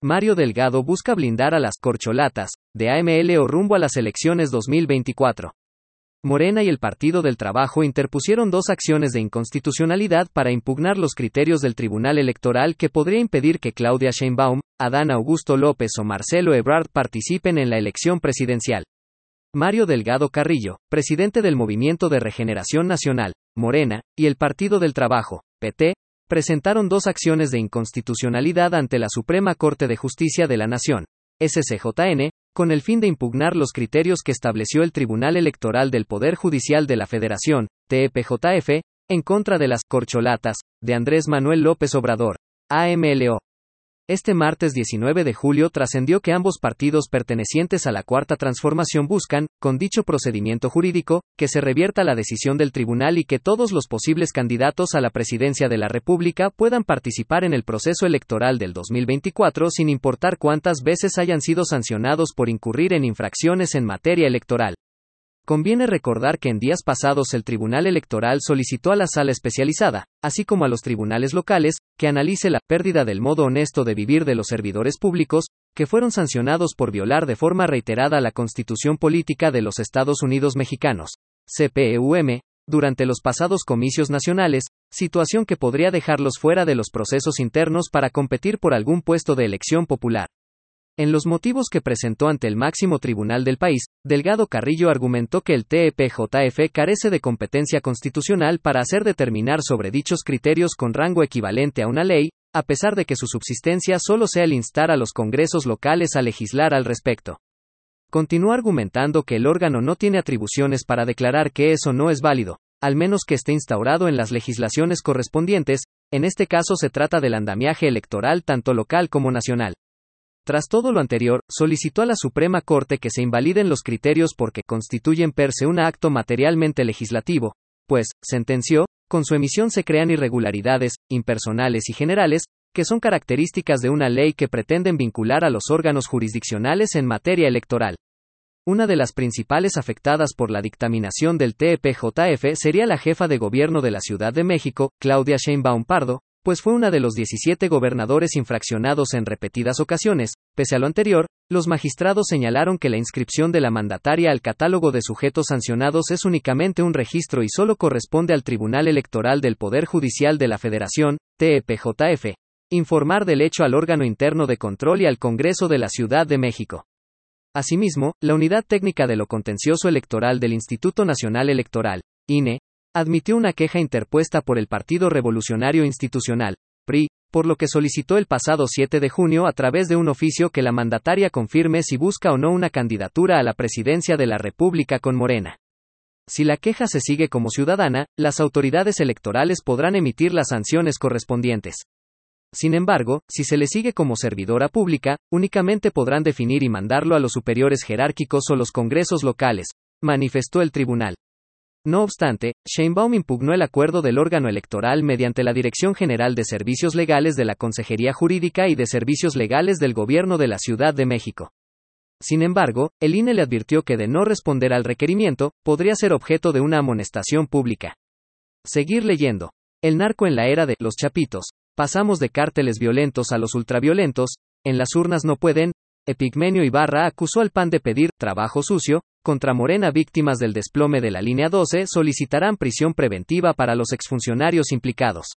Mario Delgado busca blindar a las corcholatas de AML o rumbo a las elecciones 2024. Morena y el Partido del Trabajo interpusieron dos acciones de inconstitucionalidad para impugnar los criterios del Tribunal Electoral que podría impedir que Claudia Sheinbaum, Adán Augusto López o Marcelo Ebrard participen en la elección presidencial. Mario Delgado Carrillo, presidente del Movimiento de Regeneración Nacional, Morena, y el Partido del Trabajo, PT, presentaron dos acciones de inconstitucionalidad ante la Suprema Corte de Justicia de la Nación, SCJN, con el fin de impugnar los criterios que estableció el Tribunal Electoral del Poder Judicial de la Federación, TEPJF, en contra de las corcholatas de Andrés Manuel López Obrador, AMLO, este martes 19 de julio trascendió que ambos partidos pertenecientes a la Cuarta Transformación buscan, con dicho procedimiento jurídico, que se revierta la decisión del tribunal y que todos los posibles candidatos a la presidencia de la República puedan participar en el proceso electoral del 2024 sin importar cuántas veces hayan sido sancionados por incurrir en infracciones en materia electoral. Conviene recordar que en días pasados el Tribunal Electoral solicitó a la sala especializada, así como a los tribunales locales, que analice la pérdida del modo honesto de vivir de los servidores públicos, que fueron sancionados por violar de forma reiterada la Constitución Política de los Estados Unidos Mexicanos, CPEUM, durante los pasados comicios nacionales, situación que podría dejarlos fuera de los procesos internos para competir por algún puesto de elección popular. En los motivos que presentó ante el máximo tribunal del país, Delgado Carrillo argumentó que el TEPJF carece de competencia constitucional para hacer determinar sobre dichos criterios con rango equivalente a una ley, a pesar de que su subsistencia solo sea el instar a los congresos locales a legislar al respecto. Continuó argumentando que el órgano no tiene atribuciones para declarar que eso no es válido, al menos que esté instaurado en las legislaciones correspondientes, en este caso se trata del andamiaje electoral tanto local como nacional. Tras todo lo anterior, solicitó a la Suprema Corte que se invaliden los criterios porque constituyen per se un acto materialmente legislativo, pues, sentenció, con su emisión se crean irregularidades, impersonales y generales, que son características de una ley que pretenden vincular a los órganos jurisdiccionales en materia electoral. Una de las principales afectadas por la dictaminación del TEPJF sería la jefa de gobierno de la Ciudad de México, Claudia Sheinbaum Pardo, pues fue una de los 17 gobernadores infraccionados en repetidas ocasiones. Pese a lo anterior, los magistrados señalaron que la inscripción de la mandataria al catálogo de sujetos sancionados es únicamente un registro y solo corresponde al Tribunal Electoral del Poder Judicial de la Federación, TEPJF, informar del hecho al órgano interno de control y al Congreso de la Ciudad de México. Asimismo, la Unidad Técnica de lo Contencioso Electoral del Instituto Nacional Electoral, INE, admitió una queja interpuesta por el Partido Revolucionario Institucional, PRI, por lo que solicitó el pasado 7 de junio a través de un oficio que la mandataria confirme si busca o no una candidatura a la presidencia de la República con Morena. Si la queja se sigue como ciudadana, las autoridades electorales podrán emitir las sanciones correspondientes. Sin embargo, si se le sigue como servidora pública, únicamente podrán definir y mandarlo a los superiores jerárquicos o los congresos locales, manifestó el tribunal. No obstante, Sheinbaum impugnó el acuerdo del órgano electoral mediante la Dirección General de Servicios Legales de la Consejería Jurídica y de Servicios Legales del Gobierno de la Ciudad de México. Sin embargo, el INE le advirtió que de no responder al requerimiento, podría ser objeto de una amonestación pública. Seguir leyendo. El narco en la era de los chapitos. Pasamos de cárteles violentos a los ultraviolentos, en las urnas no pueden, Epigmenio Ibarra acusó al PAN de pedir trabajo sucio, contra Morena víctimas del desplome de la línea 12 solicitarán prisión preventiva para los exfuncionarios implicados.